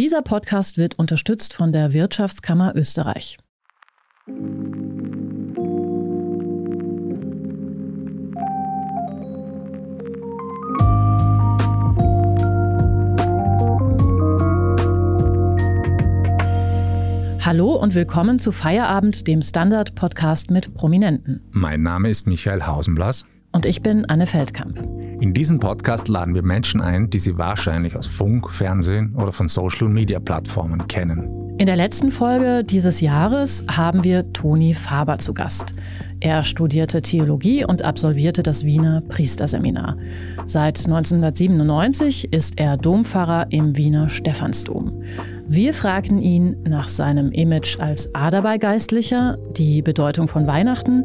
Dieser Podcast wird unterstützt von der Wirtschaftskammer Österreich. Hallo und willkommen zu Feierabend, dem Standard-Podcast mit Prominenten. Mein Name ist Michael Hausenblas. Und ich bin Anne Feldkamp. In diesem Podcast laden wir Menschen ein, die Sie wahrscheinlich aus Funk, Fernsehen oder von Social-Media-Plattformen kennen. In der letzten Folge dieses Jahres haben wir Toni Faber zu Gast. Er studierte Theologie und absolvierte das Wiener Priesterseminar. Seit 1997 ist er Dompfarrer im Wiener Stephansdom. Wir fragten ihn nach seinem Image als Aderbeigeistlicher, die Bedeutung von Weihnachten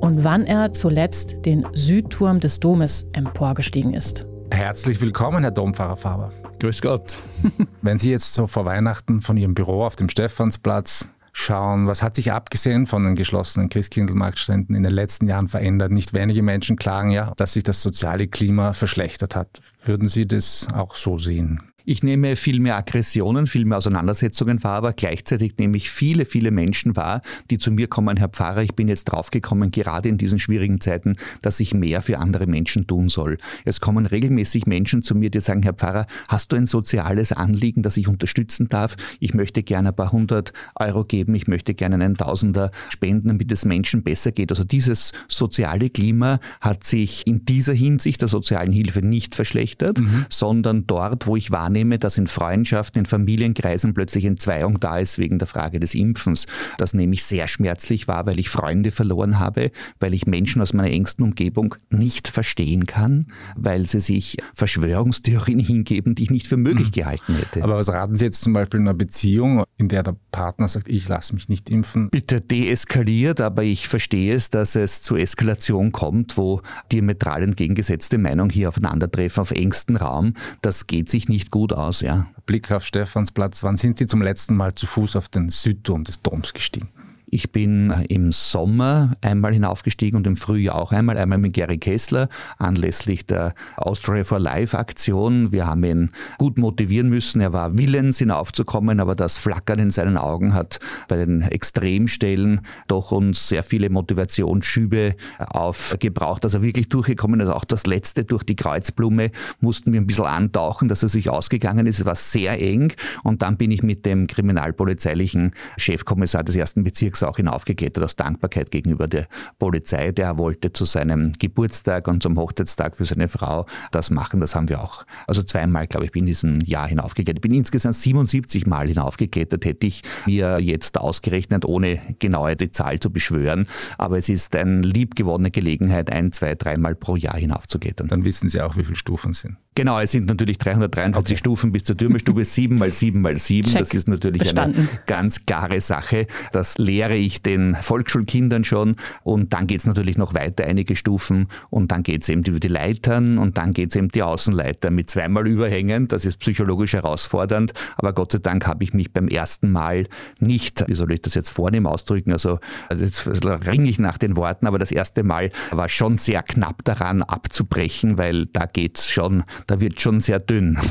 und wann er zuletzt den Südturm des Domes emporgestiegen ist. Herzlich willkommen, Herr Dompfarrer Faber. Grüß Gott. Wenn Sie jetzt so vor Weihnachten von Ihrem Büro auf dem Stephansplatz schauen, was hat sich abgesehen von den geschlossenen Christkindlmarktständen in den letzten Jahren verändert? Nicht wenige Menschen klagen ja, dass sich das soziale Klima verschlechtert hat. Würden Sie das auch so sehen? Ich nehme viel mehr Aggressionen, viel mehr Auseinandersetzungen wahr, aber gleichzeitig nehme ich viele, viele Menschen wahr, die zu mir kommen, Herr Pfarrer, ich bin jetzt draufgekommen, gerade in diesen schwierigen Zeiten, dass ich mehr für andere Menschen tun soll. Es kommen regelmäßig Menschen zu mir, die sagen, Herr Pfarrer, hast du ein soziales Anliegen, das ich unterstützen darf? Ich möchte gerne ein paar hundert Euro geben, ich möchte gerne einen Tausender spenden, damit es Menschen besser geht. Also dieses soziale Klima hat sich in dieser Hinsicht der sozialen Hilfe nicht verschlechtert, mhm. sondern dort, wo ich wahrnehme, wahrnehme, dass in Freundschaften, in Familienkreisen plötzlich Entzweiung da ist wegen der Frage des Impfens. Das nehme ich sehr schmerzlich wahr, weil ich Freunde verloren habe, weil ich Menschen aus meiner engsten Umgebung nicht verstehen kann, weil sie sich Verschwörungstheorien hingeben, die ich nicht für möglich hm. gehalten hätte. Aber was raten Sie jetzt zum Beispiel in einer Beziehung, in der der Partner sagt, ich lasse mich nicht impfen? Bitte deeskaliert, aber ich verstehe es, dass es zu Eskalation kommt, wo diametral entgegengesetzte Meinungen hier aufeinandertreffen auf engstem Raum. Das geht sich nicht gut gut aus, ja. Blick auf Stephansplatz. Wann sind Sie zum letzten Mal zu Fuß auf den Südturm des Doms gestiegen? Ich bin im Sommer einmal hinaufgestiegen und im Frühjahr auch einmal, einmal mit Gary Kessler anlässlich der Austria for Life Aktion. Wir haben ihn gut motivieren müssen. Er war willens hinaufzukommen, aber das Flackern in seinen Augen hat bei den Extremstellen doch uns sehr viele Motivationsschübe aufgebraucht, dass er wirklich durchgekommen ist. Auch das letzte durch die Kreuzblume mussten wir ein bisschen antauchen, dass er sich ausgegangen ist. Es war sehr eng und dann bin ich mit dem kriminalpolizeilichen Chefkommissar des ersten Bezirks Felix auch hinaufgeklettert aus Dankbarkeit gegenüber der Polizei. Der wollte zu seinem Geburtstag und zum Hochzeitstag für seine Frau das machen. Das haben wir auch. Also zweimal, glaube ich, bin in diesem Jahr hinaufgeklettert. Ich bin insgesamt 77 Mal hinaufgeklettert, hätte ich mir jetzt ausgerechnet, ohne genaue die Zahl zu beschwören. Aber es ist eine liebgewonnene Gelegenheit, ein, zwei, dreimal pro Jahr hinaufzuklettern. Dann wissen Sie auch, wie viele Stufen sind. Genau, es sind natürlich 343 okay. Stufen bis zur Türmestube, 7 mal 7 mal 7. Check. Das ist natürlich Bestanden. eine ganz klare Sache. Das lehrt lehre ich den Volksschulkindern schon und dann geht es natürlich noch weiter einige Stufen und dann geht es eben über die Leitern und dann geht es eben die Außenleiter mit zweimal überhängen. Das ist psychologisch herausfordernd, aber Gott sei Dank habe ich mich beim ersten Mal nicht, wie soll ich das jetzt vornehm ausdrücken, also jetzt ringe ich nach den Worten, aber das erste Mal war schon sehr knapp daran abzubrechen, weil da geht's schon, da wird schon sehr dünn.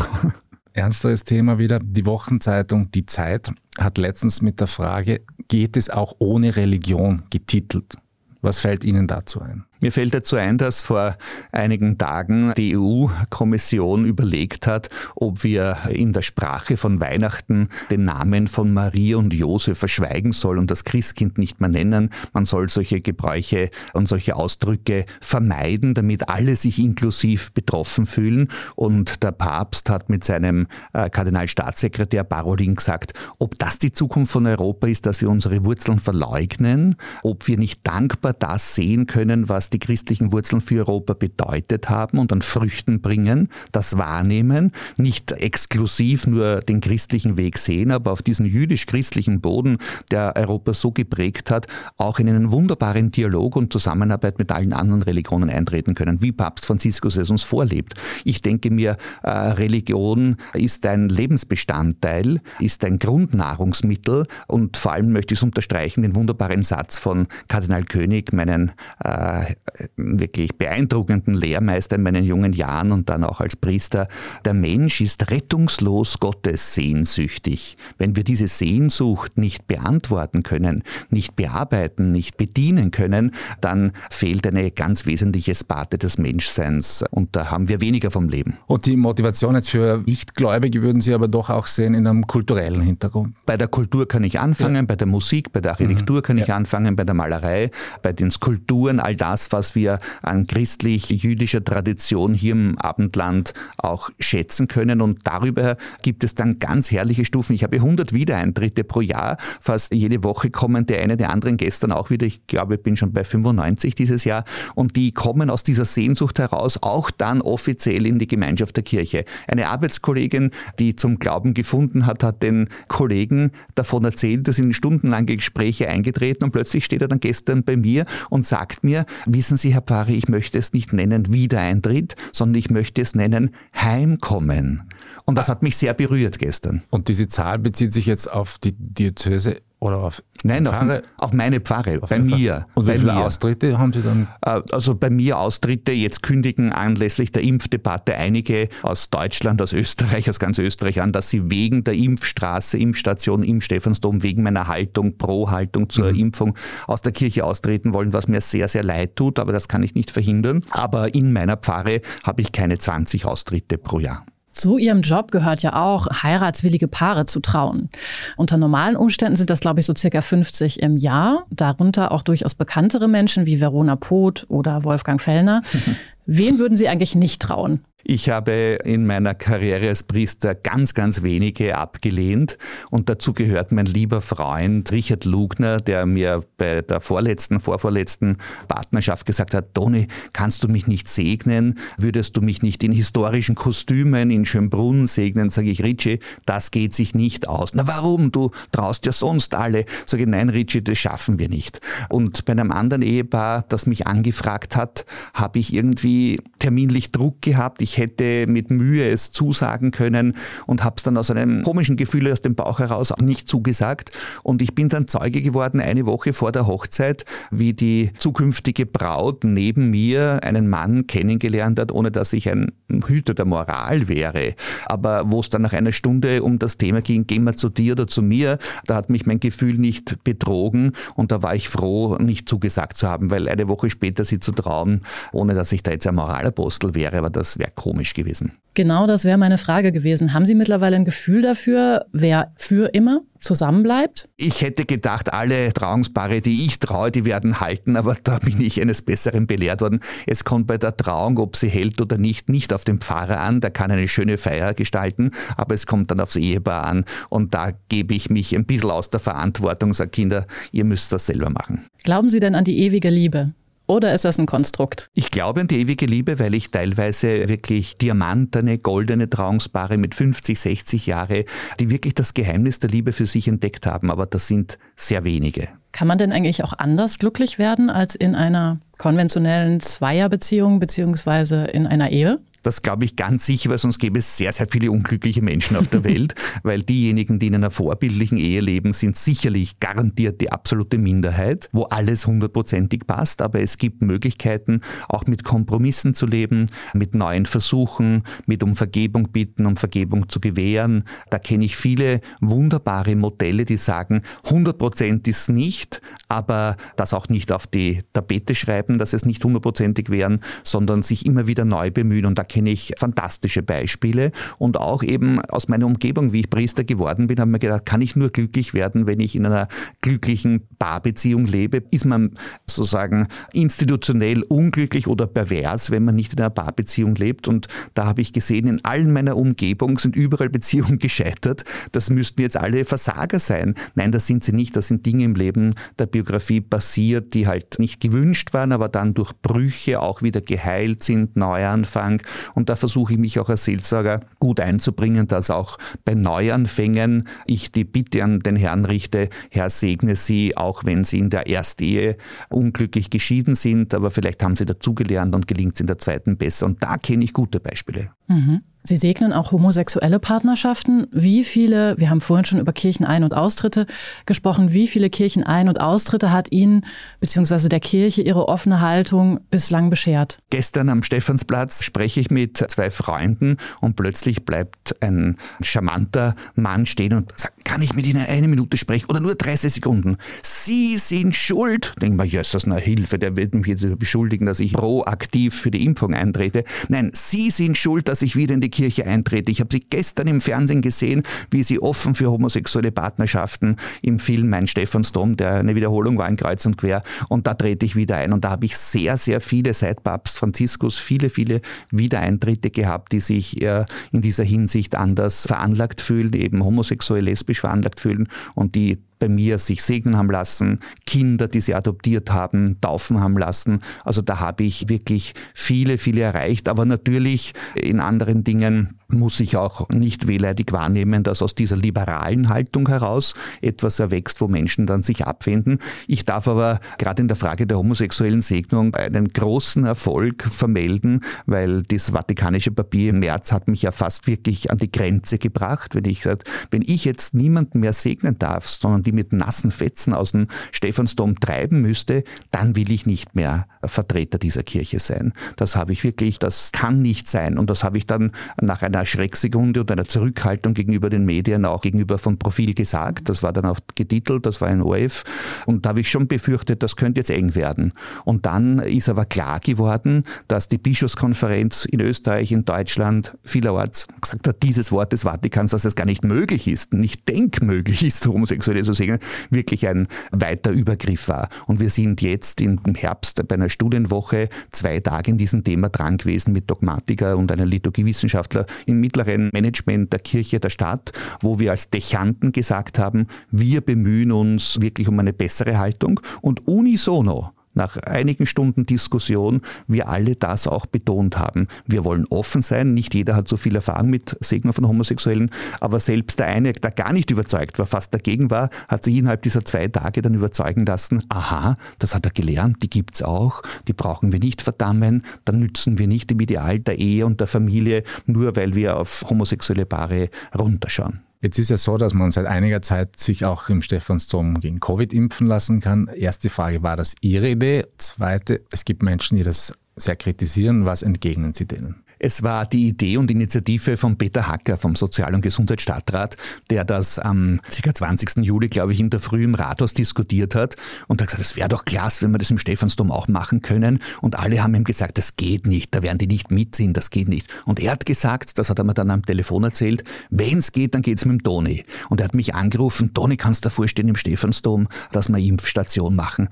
ernsteres Thema wieder. Die Wochenzeitung Die Zeit hat letztens mit der Frage, geht es auch ohne Religion getitelt? Was fällt Ihnen dazu ein? Mir fällt dazu ein, dass vor einigen Tagen die EU-Kommission überlegt hat, ob wir in der Sprache von Weihnachten den Namen von Marie und Josef verschweigen sollen und das Christkind nicht mehr nennen. Man soll solche Gebräuche und solche Ausdrücke vermeiden, damit alle sich inklusiv betroffen fühlen. Und der Papst hat mit seinem äh, Kardinalstaatssekretär Parolin gesagt, ob das die Zukunft von Europa ist, dass wir unsere Wurzeln verleugnen, ob wir nicht dankbar das sehen können, was die christlichen Wurzeln für Europa bedeutet haben und an Früchten bringen, das wahrnehmen, nicht exklusiv nur den christlichen Weg sehen, aber auf diesen jüdisch-christlichen Boden, der Europa so geprägt hat, auch in einen wunderbaren Dialog und Zusammenarbeit mit allen anderen Religionen eintreten können, wie Papst Franziskus es uns vorlebt. Ich denke mir, äh, Religion ist ein Lebensbestandteil, ist ein Grundnahrungsmittel und vor allem möchte ich es unterstreichen, den wunderbaren Satz von Kardinal König, meinen äh, wirklich beeindruckenden Lehrmeister in meinen jungen Jahren und dann auch als Priester, der Mensch ist rettungslos Gottes sehnsüchtig. Wenn wir diese Sehnsucht nicht beantworten können, nicht bearbeiten, nicht bedienen können, dann fehlt eine ganz wesentliche Sparte des Menschseins und da haben wir weniger vom Leben. Und die Motivation jetzt für Nichtgläubige würden Sie aber doch auch sehen in einem kulturellen Hintergrund? Bei der Kultur kann ich anfangen, ja. bei der Musik, bei der Architektur mhm. kann ich ja. anfangen, bei der Malerei, bei den Skulpturen, all das, was wir an christlich-jüdischer Tradition hier im Abendland auch schätzen können. Und darüber gibt es dann ganz herrliche Stufen. Ich habe 100 Wiedereintritte pro Jahr. Fast jede Woche kommen der eine, der anderen gestern auch wieder. Ich glaube, ich bin schon bei 95 dieses Jahr. Und die kommen aus dieser Sehnsucht heraus, auch dann offiziell in die Gemeinschaft der Kirche. Eine Arbeitskollegin, die zum Glauben gefunden hat, hat den Kollegen davon erzählt, dass in stundenlange Gespräche eingetreten und plötzlich steht er dann gestern bei mir und sagt mir, wissen Sie, Herr Pfarrer, ich möchte es nicht nennen Wiedereintritt, sondern ich möchte es nennen Heimkommen. Und das hat mich sehr berührt gestern. Und diese Zahl bezieht sich jetzt auf die Diözese oder auf Nein, auf, auf, meine Pfarre, auf bei mir. Und wie viele mir. Austritte haben Sie dann? Äh, also bei mir Austritte, jetzt kündigen anlässlich der Impfdebatte einige aus Deutschland, aus Österreich, aus ganz Österreich an, dass sie wegen der Impfstraße, Impfstation im Stephansdom, wegen meiner Haltung, Pro-Haltung zur mhm. Impfung aus der Kirche austreten wollen, was mir sehr, sehr leid tut, aber das kann ich nicht verhindern. Aber in meiner Pfarre habe ich keine 20 Austritte pro Jahr. Zu ihrem Job gehört ja auch, heiratswillige Paare zu trauen. Unter normalen Umständen sind das, glaube ich, so circa 50 im Jahr. Darunter auch durchaus bekanntere Menschen wie Verona Poth oder Wolfgang Fellner. Wen würden Sie eigentlich nicht trauen? Ich habe in meiner Karriere als Priester ganz, ganz wenige abgelehnt und dazu gehört mein lieber Freund Richard Lugner, der mir bei der vorletzten, vorvorletzten Partnerschaft gesagt hat, Toni, kannst du mich nicht segnen? Würdest du mich nicht in historischen Kostümen in Schönbrunn segnen? Sage ich, Richie, das geht sich nicht aus. Na warum? Du traust ja sonst alle. Sage ich, nein, Richie, das schaffen wir nicht. Und bei einem anderen Ehepaar, das mich angefragt hat, habe ich irgendwie terminlich Druck gehabt. Ich hätte mit Mühe es zusagen können und habe es dann aus einem komischen Gefühl aus dem Bauch heraus auch nicht zugesagt. Und ich bin dann Zeuge geworden, eine Woche vor der Hochzeit, wie die zukünftige Braut neben mir einen Mann kennengelernt hat, ohne dass ich ein Hüter der Moral wäre. Aber wo es dann nach einer Stunde um das Thema ging, gehen wir zu dir oder zu mir, da hat mich mein Gefühl nicht betrogen und da war ich froh, nicht zugesagt zu haben, weil eine Woche später sie zu trauen, ohne dass ich da jetzt ein Moralapostel wäre, aber das wäre komisch gewesen. Genau, das wäre meine Frage gewesen. Haben Sie mittlerweile ein Gefühl dafür, wer für immer zusammenbleibt? Ich hätte gedacht, alle Trauungspaare, die ich traue, die werden halten, aber da bin ich eines Besseren belehrt worden. Es kommt bei der Trauung, ob sie hält oder nicht, nicht auf den Pfarrer an, der kann eine schöne Feier gestalten, aber es kommt dann aufs Ehepaar an und da gebe ich mich ein bisschen aus der Verantwortung, sage Kinder, ihr müsst das selber machen. Glauben Sie denn an die ewige Liebe? Oder ist das ein Konstrukt? Ich glaube an die ewige Liebe, weil ich teilweise wirklich diamantene, goldene Trauungspaare mit 50, 60 Jahre, die wirklich das Geheimnis der Liebe für sich entdeckt haben, aber das sind sehr wenige. Kann man denn eigentlich auch anders glücklich werden als in einer konventionellen Zweierbeziehung beziehungsweise in einer Ehe? Das glaube ich ganz sicher, weil sonst gäbe es sehr, sehr viele unglückliche Menschen auf der Welt, weil diejenigen, die in einer vorbildlichen Ehe leben, sind sicherlich garantiert die absolute Minderheit, wo alles hundertprozentig passt, aber es gibt Möglichkeiten, auch mit Kompromissen zu leben, mit neuen Versuchen, mit um Vergebung bitten, um Vergebung zu gewähren. Da kenne ich viele wunderbare Modelle, die sagen, 100 Prozent ist nicht, aber das auch nicht auf die Tapete schreiben, dass es nicht hundertprozentig wären, sondern sich immer wieder neu bemühen und da kenne ich fantastische Beispiele und auch eben aus meiner Umgebung, wie ich Priester geworden bin, habe mir gedacht, kann ich nur glücklich werden, wenn ich in einer glücklichen Paarbeziehung lebe? Ist man sozusagen institutionell unglücklich oder pervers, wenn man nicht in einer Paarbeziehung lebt? Und da habe ich gesehen, in allen meiner Umgebung sind überall Beziehungen gescheitert. Das müssten jetzt alle Versager sein. Nein, das sind sie nicht. Das sind Dinge im Leben der Biografie passiert, die halt nicht gewünscht waren, aber dann durch Brüche auch wieder geheilt sind, Neuanfang und da versuche ich mich auch als Seelsorger gut einzubringen, dass auch bei Neuanfängen ich die Bitte an den Herrn richte, Herr segne Sie, auch wenn Sie in der Erstehe unglücklich geschieden sind, aber vielleicht haben Sie dazugelernt und gelingt es in der zweiten besser. Und da kenne ich gute Beispiele. Mhm. Sie segnen auch homosexuelle Partnerschaften. Wie viele, wir haben vorhin schon über Kirchenein- und Austritte gesprochen, wie viele Kirchenein- und Austritte hat Ihnen bzw. der Kirche Ihre offene Haltung bislang beschert? Gestern am Stephansplatz spreche ich mit zwei Freunden und plötzlich bleibt ein charmanter Mann stehen und sagt, kann ich mit Ihnen eine Minute sprechen oder nur 30 Sekunden? Sie sind schuld. Denken wir, Jesus, na Hilfe, der wird mich jetzt beschuldigen, dass ich proaktiv für die Impfung eintrete. Nein, Sie sind schuld, dass ich wieder in die Kirche eintrete. Ich habe sie gestern im Fernsehen gesehen, wie sie offen für homosexuelle Partnerschaften im Film Mein Stephansdom, der eine Wiederholung war in Kreuz und Quer. Und da trete ich wieder ein. Und da habe ich sehr, sehr viele seit Papst Franziskus, viele, viele Wiedereintritte gehabt, die sich äh, in dieser Hinsicht anders veranlagt fühlen, eben homosexuell, lesbisch veranlagt fühlen und die bei mir sich segnen haben lassen, Kinder, die sie adoptiert haben, taufen haben lassen. Also da habe ich wirklich viele, viele erreicht. Aber natürlich in anderen Dingen muss ich auch nicht wehleidig wahrnehmen, dass aus dieser liberalen Haltung heraus etwas erwächst, wo Menschen dann sich abwenden. Ich darf aber gerade in der Frage der homosexuellen Segnung einen großen Erfolg vermelden, weil das vatikanische Papier im März hat mich ja fast wirklich an die Grenze gebracht, wenn ich gesagt, wenn ich jetzt niemanden mehr segnen darf, sondern die mit nassen Fetzen aus dem Stephansdom treiben müsste, dann will ich nicht mehr Vertreter dieser Kirche sein. Das habe ich wirklich, das kann nicht sein. Und das habe ich dann nach einer Schrecksekunde und einer Zurückhaltung gegenüber den Medien, auch gegenüber vom Profil gesagt. Das war dann auch getitelt, das war ein OF. Und da habe ich schon befürchtet, das könnte jetzt eng werden. Und dann ist aber klar geworden, dass die Bischofskonferenz in Österreich, in Deutschland, vielerorts gesagt hat, dieses Wort des Vatikans, dass es gar nicht möglich ist, nicht denkmöglich ist, Homosexuelle zu Segel wirklich ein weiter Übergriff war. Und wir sind jetzt im Herbst bei einer Studienwoche zwei Tage in diesem Thema dran gewesen mit Dogmatiker und einem Liturgiewissenschaftler im mittleren Management der Kirche der Stadt, wo wir als Dechanten gesagt haben, wir bemühen uns wirklich um eine bessere Haltung und unisono nach einigen Stunden Diskussion wir alle das auch betont haben. Wir wollen offen sein, nicht jeder hat so viel Erfahrung mit Segnung von Homosexuellen, aber selbst der eine, der gar nicht überzeugt war, fast dagegen war, hat sich innerhalb dieser zwei Tage dann überzeugen lassen, aha, das hat er gelernt, die gibt's auch, die brauchen wir nicht verdammen, dann nützen wir nicht im Ideal der Ehe und der Familie, nur weil wir auf homosexuelle Paare runterschauen. Jetzt ist ja so, dass man seit einiger Zeit sich auch im Stephansdom gegen Covid impfen lassen kann. Erste Frage, war das Ihre Idee? Zweite, es gibt Menschen, die das sehr kritisieren. Was entgegnen Sie denen? Es war die Idee und Initiative von Peter Hacker vom Sozial- und Gesundheitsstadtrat, der das am ca. 20. Juli, glaube ich, in der Früh im Rathaus diskutiert hat und hat gesagt, es wäre doch klasse, wenn wir das im Stephansdom auch machen können. Und alle haben ihm gesagt, das geht nicht, da werden die nicht mitziehen, das geht nicht. Und er hat gesagt, das hat er mir dann am Telefon erzählt, wenn es geht, dann geht es mit dem Toni. Und er hat mich angerufen, Toni, kannst du davor stehen im Stephansdom, dass wir Impfstation machen.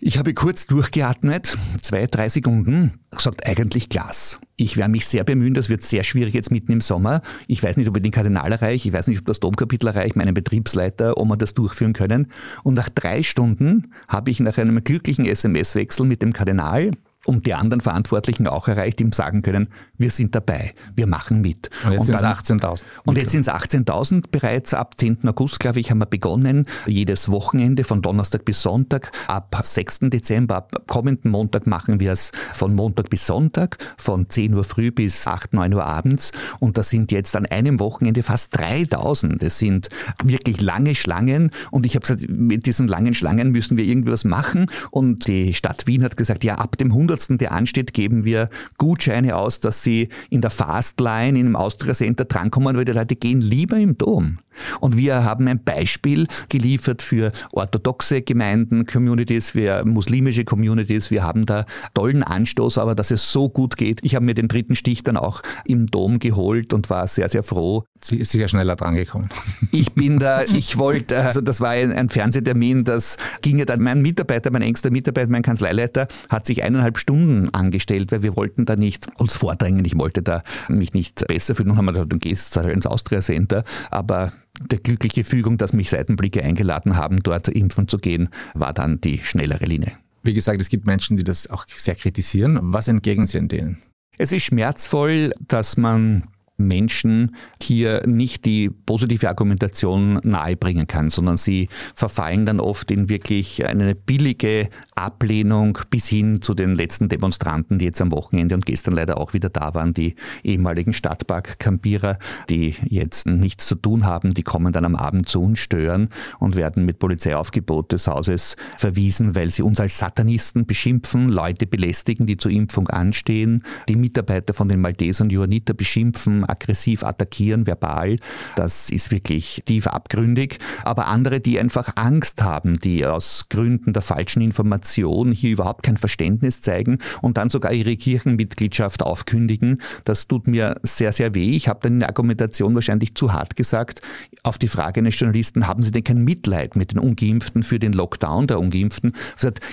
Ich habe kurz durchgeatmet, zwei, drei Sekunden, gesagt, eigentlich Glas. Ich werde mich sehr bemühen, das wird sehr schwierig jetzt mitten im Sommer. Ich weiß nicht, ob ich den Kardinal erreiche, ich weiß nicht, ob das Domkapitel erreicht, meinen Betriebsleiter, ob wir das durchführen können. Und nach drei Stunden habe ich nach einem glücklichen SMS-Wechsel mit dem Kardinal und die anderen Verantwortlichen auch erreicht, ihm sagen können, wir sind dabei, wir machen mit. Und jetzt sind es 18.000. Und jetzt sind es 18.000 bereits. Ab 10. August, glaube ich, haben wir begonnen, jedes Wochenende von Donnerstag bis Sonntag. Ab 6. Dezember, ab kommenden Montag machen wir es von Montag bis Sonntag, von 10 Uhr früh bis 8, 9 Uhr abends. Und das sind jetzt an einem Wochenende fast 3.000. Das sind wirklich lange Schlangen. Und ich habe gesagt, mit diesen langen Schlangen müssen wir irgendwas machen. Und die Stadt Wien hat gesagt, ja, ab dem 100 der ansteht, geben wir Gutscheine aus, dass sie in der Fastline, in einem Austria Center drankommen, weil die Leute gehen lieber im Dom. Und wir haben ein Beispiel geliefert für orthodoxe Gemeinden, Communities, für muslimische Communities. Wir haben da tollen Anstoß, aber dass es so gut geht. Ich habe mir den dritten Stich dann auch im Dom geholt und war sehr, sehr froh. Sie ist sicher schneller drangekommen. Ich bin da, ich wollte, also das war ein, ein Fernsehtermin, das ging ja dann, mein Mitarbeiter, mein engster Mitarbeiter, mein Kanzleileiter, hat sich eineinhalb Stunden angestellt, weil wir wollten da nicht uns vordrängen. Ich wollte da mich nicht besser fühlen. Und haben wir gesagt, du gehst ins Austria Center, aber der glückliche Fügung, dass mich Seitenblicke eingeladen haben, dort impfen zu gehen, war dann die schnellere Linie. Wie gesagt, es gibt Menschen, die das auch sehr kritisieren. Was entgegnen Sie denen? Es ist schmerzvoll, dass man Menschen hier nicht die positive Argumentation nahebringen kann, sondern sie verfallen dann oft in wirklich eine billige Ablehnung bis hin zu den letzten Demonstranten, die jetzt am Wochenende und gestern leider auch wieder da waren, die ehemaligen Stadtpark-Campierer, die jetzt nichts zu tun haben, die kommen dann am Abend zu uns stören und werden mit Polizeiaufgebot des Hauses verwiesen, weil sie uns als Satanisten beschimpfen, Leute belästigen, die zur Impfung anstehen, die Mitarbeiter von den Maltesern Johanniter beschimpfen, aggressiv attackieren, verbal. Das ist wirklich tief abgründig. Aber andere, die einfach Angst haben, die aus Gründen der falschen Information hier überhaupt kein Verständnis zeigen und dann sogar ihre Kirchenmitgliedschaft aufkündigen, das tut mir sehr, sehr weh. Ich habe dann in der Argumentation wahrscheinlich zu hart gesagt, auf die Frage eines Journalisten, haben Sie denn kein Mitleid mit den Ungeimpften für den Lockdown der Ungeimpften?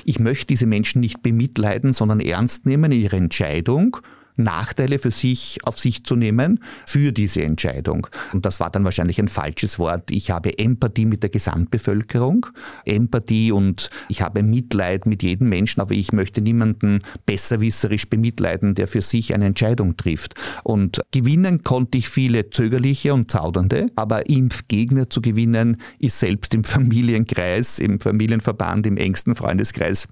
Ich möchte diese Menschen nicht bemitleiden, sondern ernst nehmen in ihrer Entscheidung Nachteile für sich auf sich zu nehmen für diese Entscheidung. Und das war dann wahrscheinlich ein falsches Wort. Ich habe Empathie mit der Gesamtbevölkerung, Empathie und ich habe Mitleid mit jedem Menschen, aber ich möchte niemanden besserwisserisch bemitleiden, der für sich eine Entscheidung trifft. Und gewinnen konnte ich viele zögerliche und zaudernde, aber Impfgegner zu gewinnen ist selbst im Familienkreis, im Familienverband, im engsten Freundeskreis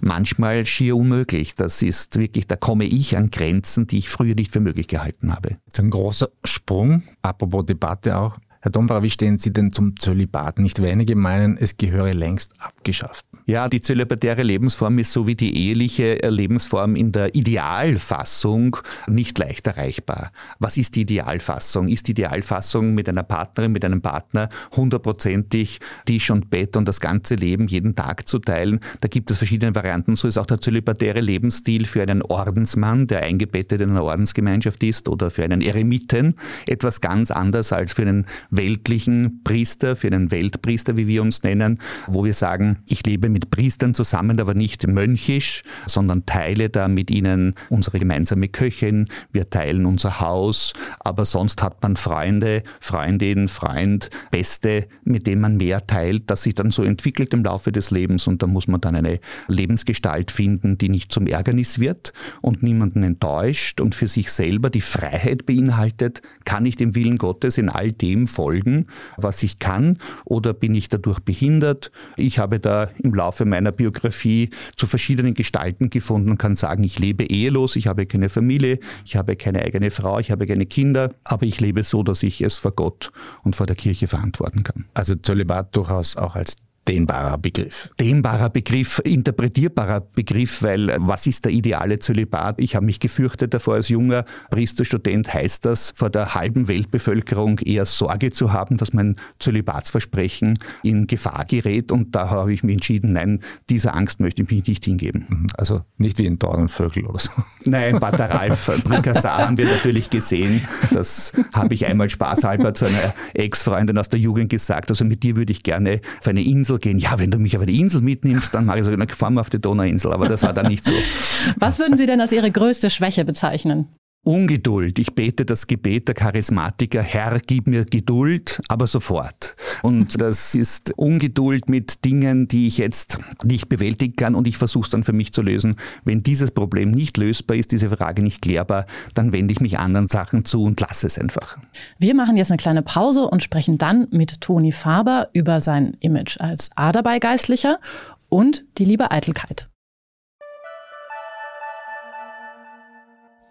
manchmal schier unmöglich. Das ist wirklich, da komme ich an Grenzen, die ich früher nicht für möglich gehalten habe. Das ist ein großer Sprung, apropos Debatte auch. Herr Domfahrer, wie stehen Sie denn zum Zölibat? Nicht wenige meinen, es gehöre längst abgeschafft. Ja, die zölibatäre Lebensform ist so wie die eheliche Lebensform in der Idealfassung nicht leicht erreichbar. Was ist die Idealfassung? Ist die Idealfassung mit einer Partnerin, mit einem Partner hundertprozentig Tisch und Bett und das ganze Leben jeden Tag zu teilen? Da gibt es verschiedene Varianten. So ist auch der zölibatäre Lebensstil für einen Ordensmann, der eingebettet in einer Ordensgemeinschaft ist oder für einen Eremiten etwas ganz anderes als für einen weltlichen Priester, für einen Weltpriester, wie wir uns nennen, wo wir sagen, ich lebe mit Priestern zusammen, aber nicht mönchisch, sondern teile da mit ihnen unsere gemeinsame Köchin, wir teilen unser Haus, aber sonst hat man Freunde, Freundin, Freund, Beste, mit denen man mehr teilt, das sich dann so entwickelt im Laufe des Lebens und da muss man dann eine Lebensgestalt finden, die nicht zum Ärgernis wird und niemanden enttäuscht und für sich selber die Freiheit beinhaltet, kann ich dem Willen Gottes in all dem folgen, was ich kann oder bin ich dadurch behindert? Ich habe da im Laufe Laufe meiner Biografie zu verschiedenen Gestalten gefunden und kann sagen, ich lebe ehelos, ich habe keine Familie, ich habe keine eigene Frau, ich habe keine Kinder, aber ich lebe so, dass ich es vor Gott und vor der Kirche verantworten kann. Also Zölibat durchaus auch als dehnbarer Begriff. Dehnbarer Begriff, interpretierbarer Begriff, weil was ist der ideale Zölibat? Ich habe mich gefürchtet davor als junger Priesterstudent, heißt das, vor der halben Weltbevölkerung eher Sorge zu haben, dass mein Zölibatsversprechen in Gefahr gerät und da habe ich mich entschieden, nein, dieser Angst möchte ich mich nicht hingeben. Mhm. Also nicht wie in Dornenvögel oder so. Nein, Pater Ralf Bricassar haben wir natürlich gesehen. Das habe ich einmal spaßhalber zu einer Ex-Freundin aus der Jugend gesagt. Also mit dir würde ich gerne auf eine Insel Insel gehen. Ja, wenn du mich auf eine Insel mitnimmst, dann mache ich so, fahren wir auf die Donauinsel. Aber das war dann nicht so. Was würden Sie denn als Ihre größte Schwäche bezeichnen? Ungeduld. Ich bete das Gebet der Charismatiker, Herr, gib mir Geduld, aber sofort. Und das ist Ungeduld mit Dingen, die ich jetzt nicht bewältigen kann und ich versuche es dann für mich zu lösen. Wenn dieses Problem nicht lösbar ist, diese Frage nicht klärbar, dann wende ich mich anderen Sachen zu und lasse es einfach. Wir machen jetzt eine kleine Pause und sprechen dann mit Toni Faber über sein Image als Aderbeigeistlicher und die liebe Eitelkeit.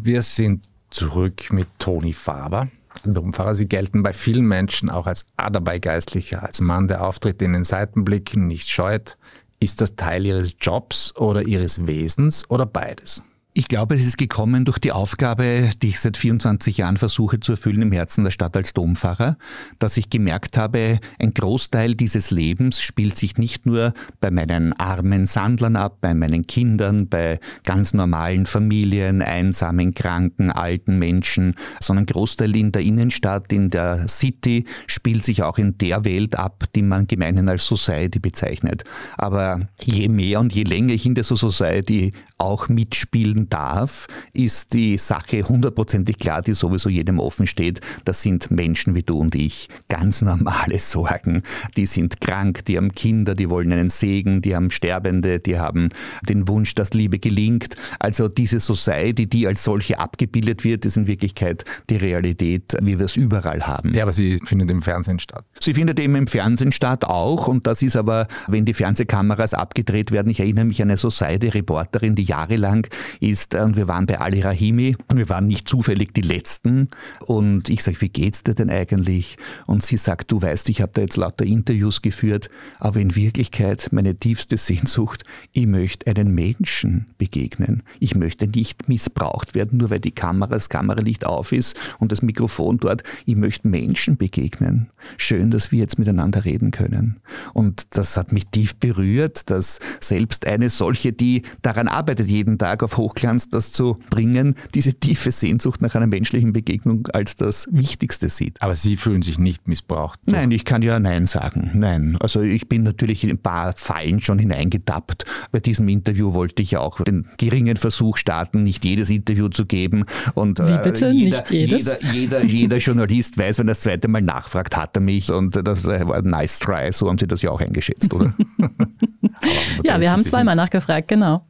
Wir sind zurück mit Toni Faber. Domfahrer, Sie gelten bei vielen Menschen auch als Aderbeigeistlicher, als Mann, der Auftritt in den Seitenblicken nicht scheut. Ist das Teil Ihres Jobs oder Ihres Wesens oder beides? Ich glaube, es ist gekommen durch die Aufgabe, die ich seit 24 Jahren versuche zu erfüllen im Herzen der Stadt als Dompfarrer, dass ich gemerkt habe, ein Großteil dieses Lebens spielt sich nicht nur bei meinen armen Sandlern ab, bei meinen Kindern, bei ganz normalen Familien, einsamen, kranken, alten Menschen, sondern Großteil in der Innenstadt, in der City spielt sich auch in der Welt ab, die man gemeinhin als Society bezeichnet. Aber je mehr und je länger ich in der Society auch mitspielen darf, ist die Sache hundertprozentig klar, die sowieso jedem offen steht. Das sind Menschen wie du und ich. Ganz normale Sorgen. Die sind krank, die haben Kinder, die wollen einen Segen, die haben Sterbende, die haben den Wunsch, dass Liebe gelingt. Also diese Society, die als solche abgebildet wird, ist in Wirklichkeit die Realität, wie wir es überall haben. Ja, aber sie findet im Fernsehen statt. Sie findet eben im Fernsehen statt auch und das ist aber, wenn die Fernsehkameras abgedreht werden, ich erinnere mich an eine Society-Reporterin, die jahrelang ist, und wir waren bei Ali Rahimi und wir waren nicht zufällig die Letzten. Und ich sage, wie geht's dir denn eigentlich? Und sie sagt, du weißt, ich habe da jetzt lauter Interviews geführt, aber in Wirklichkeit meine tiefste Sehnsucht, ich möchte einen Menschen begegnen. Ich möchte nicht missbraucht werden, nur weil die Kamera, das Kameralicht auf ist und das Mikrofon dort. Ich möchte Menschen begegnen. Schön, dass wir jetzt miteinander reden können. Und das hat mich tief berührt, dass selbst eine solche, die daran arbeitet, arbeitet jeden Tag auf Hochglanz, das zu bringen, diese tiefe Sehnsucht nach einer menschlichen Begegnung als das Wichtigste sieht. Aber Sie fühlen sich nicht missbraucht? Nein, ich kann ja Nein sagen. Nein. Also ich bin natürlich in ein paar Fallen schon hineingetappt. Bei diesem Interview wollte ich auch den geringen Versuch starten, nicht jedes Interview zu geben. Und Wie bitte? Äh, jeder, nicht jedes? Jeder, jeder, jeder Journalist weiß, wenn er das zweite Mal nachfragt, hat er mich. Und das war ein nice try. So haben Sie das ja auch eingeschätzt, oder? ja, wir haben zweimal nachgefragt, genau.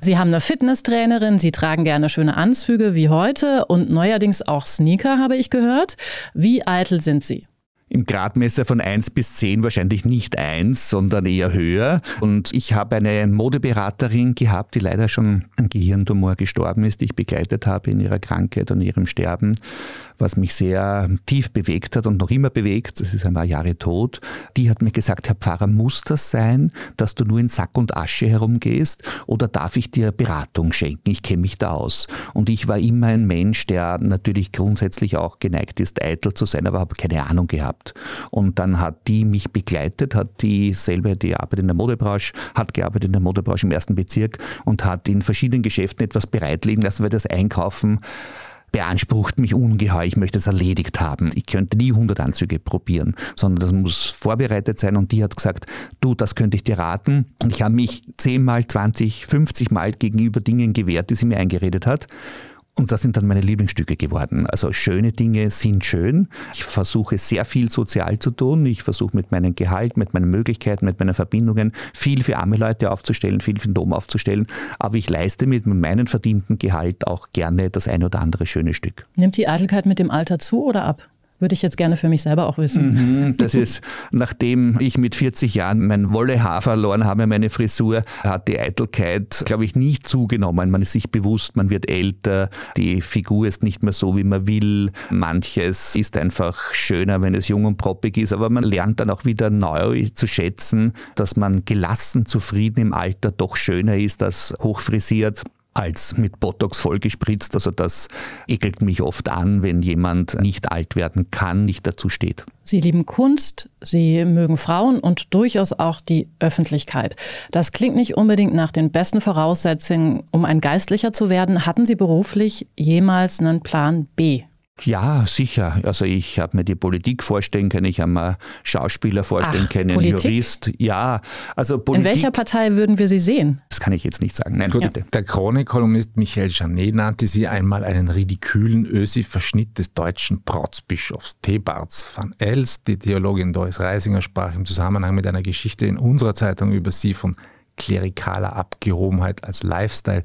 Sie haben eine Fitnesstrainerin, Sie tragen gerne schöne Anzüge wie heute und neuerdings auch Sneaker, habe ich gehört. Wie eitel sind Sie? Im Gradmesser von 1 bis 10 wahrscheinlich nicht 1, sondern eher höher. Und ich habe eine Modeberaterin gehabt, die leider schon an Gehirntumor gestorben ist, die ich begleitet habe in ihrer Krankheit und ihrem Sterben was mich sehr tief bewegt hat und noch immer bewegt, das ist ein paar Jahre tot, die hat mir gesagt, Herr Pfarrer, muss das sein, dass du nur in Sack und Asche herumgehst oder darf ich dir Beratung schenken? Ich kenne mich da aus. Und ich war immer ein Mensch, der natürlich grundsätzlich auch geneigt ist, eitel zu sein, aber habe keine Ahnung gehabt. Und dann hat die mich begleitet, hat die selber, die arbeitet in der Modebranche, hat gearbeitet in der Modebranche im ersten Bezirk und hat in verschiedenen Geschäften etwas bereitlegen lassen, weil das Einkaufen beansprucht mich ungeheuer, ich möchte es erledigt haben. Ich könnte nie 100 Anzüge probieren, sondern das muss vorbereitet sein und die hat gesagt, du, das könnte ich dir raten. Und ich habe mich 10 mal, 20, 50 mal gegenüber Dingen gewehrt, die sie mir eingeredet hat. Und das sind dann meine Lieblingsstücke geworden. Also schöne Dinge sind schön. Ich versuche sehr viel sozial zu tun. Ich versuche mit meinem Gehalt, mit meinen Möglichkeiten, mit meinen Verbindungen viel für arme Leute aufzustellen, viel für den Dom aufzustellen. Aber ich leiste mit meinem verdienten Gehalt auch gerne das ein oder andere schöne Stück. Nimmt die Eitelkeit mit dem Alter zu oder ab? Würde ich jetzt gerne für mich selber auch wissen. Mhm, das ist, nachdem ich mit 40 Jahren mein Wollehaar verloren habe, meine Frisur, hat die Eitelkeit, glaube ich, nicht zugenommen. Man ist sich bewusst, man wird älter, die Figur ist nicht mehr so, wie man will. Manches ist einfach schöner, wenn es jung und proppig ist, aber man lernt dann auch wieder neu zu schätzen, dass man gelassen, zufrieden im Alter doch schöner ist als hochfrisiert als mit Botox vollgespritzt. Also das ekelt mich oft an, wenn jemand nicht alt werden kann, nicht dazu steht. Sie lieben Kunst, Sie mögen Frauen und durchaus auch die Öffentlichkeit. Das klingt nicht unbedingt nach den besten Voraussetzungen, um ein Geistlicher zu werden. Hatten Sie beruflich jemals einen Plan B? Ja, sicher. Also ich habe mir die Politik vorstellen können, ich habe mir Schauspieler vorstellen Ach, können, Politik? Jurist. Ja, also Politik. In welcher Partei würden wir Sie sehen? Das kann ich jetzt nicht sagen. Nein, Gut, bitte. Der Chronikkolumnist Michael Janet nannte Sie einmal einen ridikülen Ösi-Verschnitt des deutschen Protzbischofs Thebarts van Els. Die Theologin Doris Reisinger sprach im Zusammenhang mit einer Geschichte in unserer Zeitung über Sie von klerikaler Abgehobenheit als Lifestyle.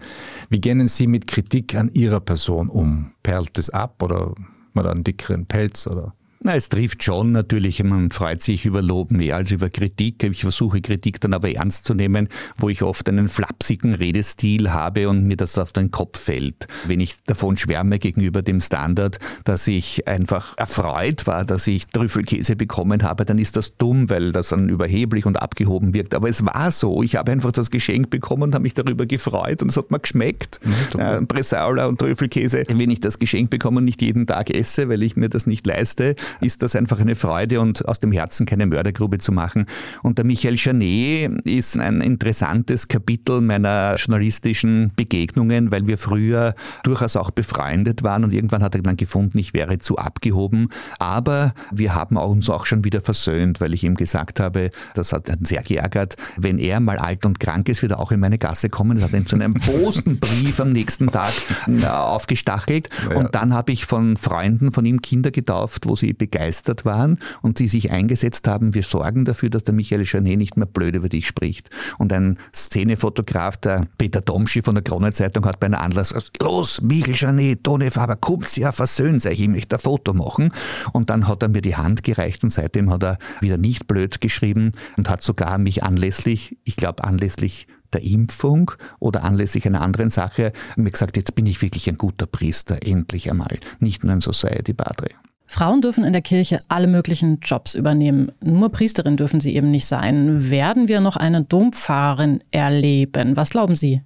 Wie gehen Sie mit Kritik an Ihrer Person um? Perlt es ab oder man einen dickeren Pelz oder? Na, es trifft schon natürlich. Man freut sich über Lob mehr als über Kritik. Ich versuche Kritik dann aber ernst zu nehmen, wo ich oft einen flapsigen Redestil habe und mir das auf den Kopf fällt. Wenn ich davon schwärme gegenüber dem Standard, dass ich einfach erfreut war, dass ich Trüffelkäse bekommen habe, dann ist das dumm, weil das dann überheblich und abgehoben wirkt. Aber es war so. Ich habe einfach das Geschenk bekommen und habe mich darüber gefreut und es hat mir geschmeckt. Ja, äh, Bresaola und Trüffelkäse. Wenn ich das Geschenk bekomme und nicht jeden Tag esse, weil ich mir das nicht leiste, ist das einfach eine Freude und aus dem Herzen keine Mördergrube zu machen. Und der Michael Janet ist ein interessantes Kapitel meiner journalistischen Begegnungen, weil wir früher durchaus auch befreundet waren und irgendwann hat er dann gefunden, ich wäre zu abgehoben. Aber wir haben uns auch schon wieder versöhnt, weil ich ihm gesagt habe, das hat ihn sehr geärgert, wenn er mal alt und krank ist, wird er auch in meine Gasse kommen. Das hat ihn zu einem Postenbrief am nächsten Tag äh, aufgestachelt. Ja. Und dann habe ich von Freunden von ihm Kinder getauft, wo sie begeistert waren und sie sich eingesetzt haben, wir sorgen dafür, dass der Michael Janet nicht mehr blöd über dich spricht. Und ein Szenefotograf, der Peter Domschi von der Krone-Zeitung, hat bei einem Anlass gesagt, los, Michael Janet, Tone Faber, kommt ja, versöhnt euch, ich möchte ein Foto machen. Und dann hat er mir die Hand gereicht und seitdem hat er wieder nicht blöd geschrieben und hat sogar mich anlässlich, ich glaube anlässlich der Impfung oder anlässlich einer anderen Sache mir gesagt, jetzt bin ich wirklich ein guter Priester, endlich einmal, nicht nur ein Society Padre. Frauen dürfen in der Kirche alle möglichen Jobs übernehmen. Nur Priesterin dürfen sie eben nicht sein. Werden wir noch eine Dompfarrerin erleben? Was glauben Sie?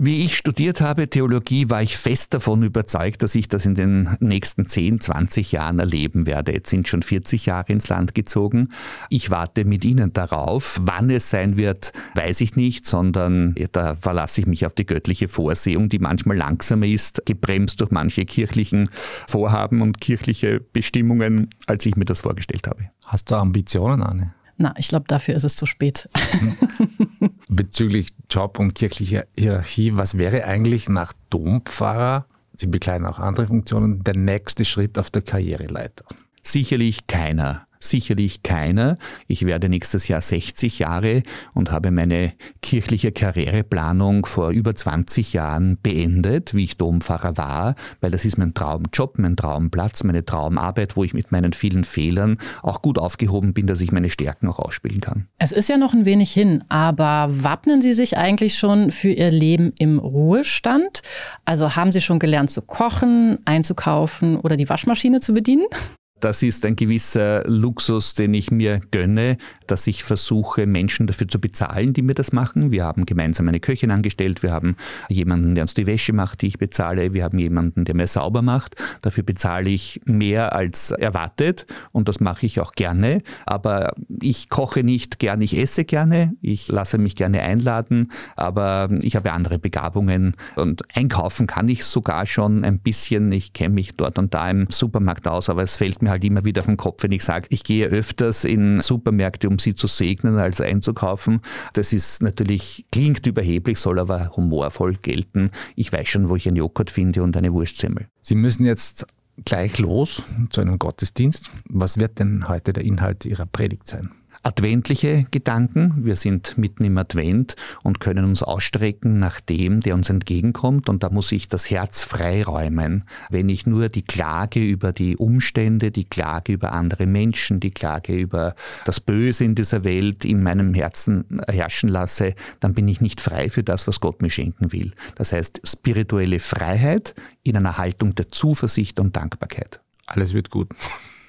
Wie ich studiert habe, Theologie, war ich fest davon überzeugt, dass ich das in den nächsten 10, 20 Jahren erleben werde. Jetzt sind schon 40 Jahre ins Land gezogen. Ich warte mit Ihnen darauf. Wann es sein wird, weiß ich nicht, sondern da verlasse ich mich auf die göttliche Vorsehung, die manchmal langsamer ist, gebremst durch manche kirchlichen Vorhaben und kirchliche Bestimmungen, als ich mir das vorgestellt habe. Hast du Ambitionen, Anne? Na, ich glaube, dafür ist es zu spät. Bezüglich Job und kirchlicher Hierarchie, was wäre eigentlich nach Dompfarrer, Sie bekleiden auch andere Funktionen, der nächste Schritt auf der Karriereleiter? Sicherlich keiner sicherlich keiner. Ich werde nächstes Jahr 60 Jahre und habe meine kirchliche Karriereplanung vor über 20 Jahren beendet, wie ich Dompfarrer war, weil das ist mein Traumjob, mein Traumplatz, meine Traumarbeit, wo ich mit meinen vielen Fehlern auch gut aufgehoben bin, dass ich meine Stärken auch ausspielen kann. Es ist ja noch ein wenig hin, aber wappnen Sie sich eigentlich schon für Ihr Leben im Ruhestand? Also haben Sie schon gelernt zu kochen, einzukaufen oder die Waschmaschine zu bedienen? Das ist ein gewisser Luxus, den ich mir gönne, dass ich versuche, Menschen dafür zu bezahlen, die mir das machen. Wir haben gemeinsam eine Köchin angestellt, wir haben jemanden, der uns die Wäsche macht, die ich bezahle, wir haben jemanden, der mir sauber macht. Dafür bezahle ich mehr als erwartet und das mache ich auch gerne. Aber ich koche nicht gern, ich esse gerne, ich lasse mich gerne einladen, aber ich habe andere Begabungen und einkaufen kann ich sogar schon ein bisschen. Ich kenne mich dort und da im Supermarkt aus, aber es fällt mir mir halt immer wieder auf den Kopf, wenn ich sage, ich gehe öfters in Supermärkte, um sie zu segnen, als einzukaufen. Das ist natürlich, klingt überheblich, soll aber humorvoll gelten. Ich weiß schon, wo ich einen Joghurt finde und eine Wurstsemmel. Sie müssen jetzt gleich los zu einem Gottesdienst. Was wird denn heute der Inhalt Ihrer Predigt sein? Adventliche Gedanken. Wir sind mitten im Advent und können uns ausstrecken nach dem, der uns entgegenkommt. Und da muss ich das Herz freiräumen. Wenn ich nur die Klage über die Umstände, die Klage über andere Menschen, die Klage über das Böse in dieser Welt in meinem Herzen herrschen lasse, dann bin ich nicht frei für das, was Gott mir schenken will. Das heißt, spirituelle Freiheit in einer Haltung der Zuversicht und Dankbarkeit. Alles wird gut.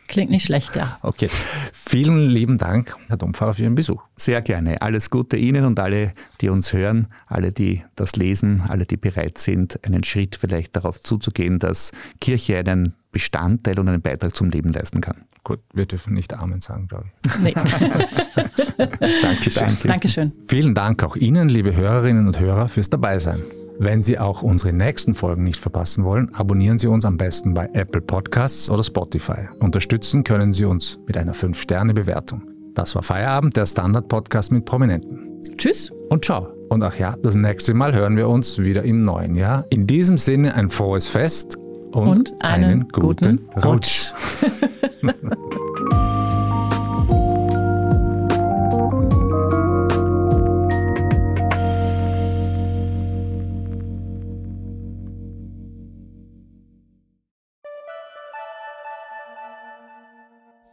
Klingt nicht schlecht, ja. Okay. Vielen lieben Dank, Herr Dompfarrer, für Ihren Besuch. Sehr gerne. Alles Gute Ihnen und alle, die uns hören, alle, die das lesen, alle, die bereit sind, einen Schritt vielleicht darauf zuzugehen, dass Kirche einen Bestandteil und einen Beitrag zum Leben leisten kann. Gut, wir dürfen nicht Amen sagen, glaube ich. Nee. Dankeschön. Danke. Dankeschön. Vielen Dank auch Ihnen, liebe Hörerinnen und Hörer, fürs Dabeisein. Wenn Sie auch unsere nächsten Folgen nicht verpassen wollen, abonnieren Sie uns am besten bei Apple Podcasts oder Spotify. Unterstützen können Sie uns mit einer 5-Sterne-Bewertung. Das war Feierabend, der Standard-Podcast mit Prominenten. Tschüss und ciao. Und ach ja, das nächste Mal hören wir uns wieder im neuen Jahr. In diesem Sinne ein frohes Fest und, und einen, einen, guten, guten Rutsch.